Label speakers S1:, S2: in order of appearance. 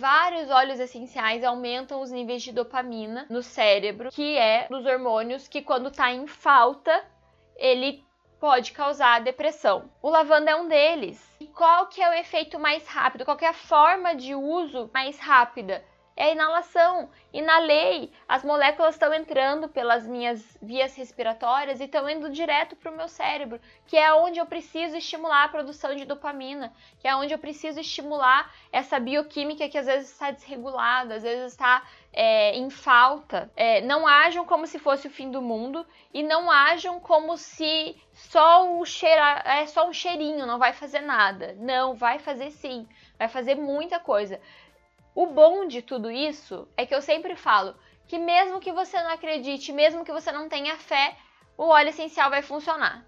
S1: Vários óleos essenciais aumentam os níveis de dopamina no cérebro, que é dos hormônios que quando tá em falta, ele pode causar depressão. O lavanda é um deles. E qual que é o efeito mais rápido? Qual é a forma de uso mais rápida? É a inalação. Inalei, as moléculas estão entrando pelas minhas vias respiratórias e estão indo direto para o meu cérebro, que é onde eu preciso estimular a produção de dopamina, que é onde eu preciso estimular essa bioquímica que às vezes está desregulada, às vezes está é, em falta. É, não ajam como se fosse o fim do mundo e não ajam como se só o cheira, é só um cheirinho, não vai fazer nada. Não, vai fazer sim, vai fazer muita coisa. O bom de tudo isso é que eu sempre falo que mesmo que você não acredite, mesmo que você não tenha fé, o óleo essencial vai funcionar.